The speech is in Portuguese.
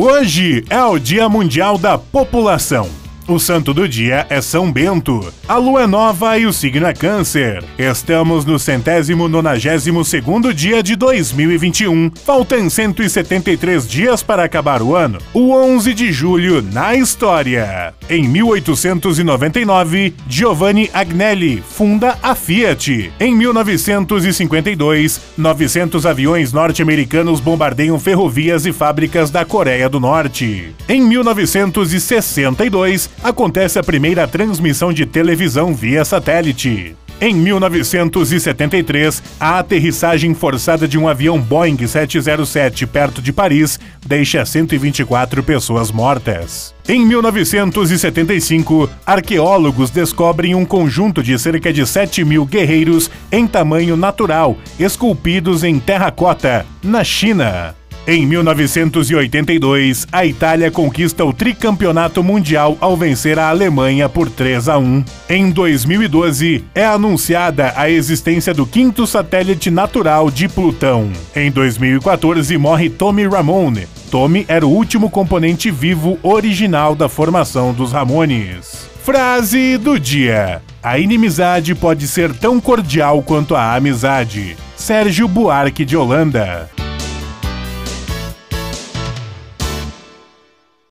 Hoje é o Dia Mundial da População. O santo do dia é São Bento. A lua é nova e o signo é Câncer. Estamos no centésimo nonagésimo segundo dia de 2021. Faltam 173 dias para acabar o ano. O 11 de julho na história. Em 1899, Giovanni Agnelli funda a Fiat. Em 1952, 900 aviões norte-americanos bombardeiam ferrovias e fábricas da Coreia do Norte. Em 1962, acontece a primeira transmissão de televisão via satélite. Em 1973, a aterrissagem forçada de um avião Boeing 707 perto de Paris deixa 124 pessoas mortas. Em 1975, arqueólogos descobrem um conjunto de cerca de 7 mil guerreiros em tamanho natural, esculpidos em terracota, na China. Em 1982, a Itália conquista o tricampeonato mundial ao vencer a Alemanha por 3 a 1. Em 2012, é anunciada a existência do quinto satélite natural de Plutão. Em 2014, morre Tommy Ramone. Tommy era o último componente vivo original da formação dos Ramones. Frase do dia: A inimizade pode ser tão cordial quanto a amizade. Sérgio Buarque de Holanda.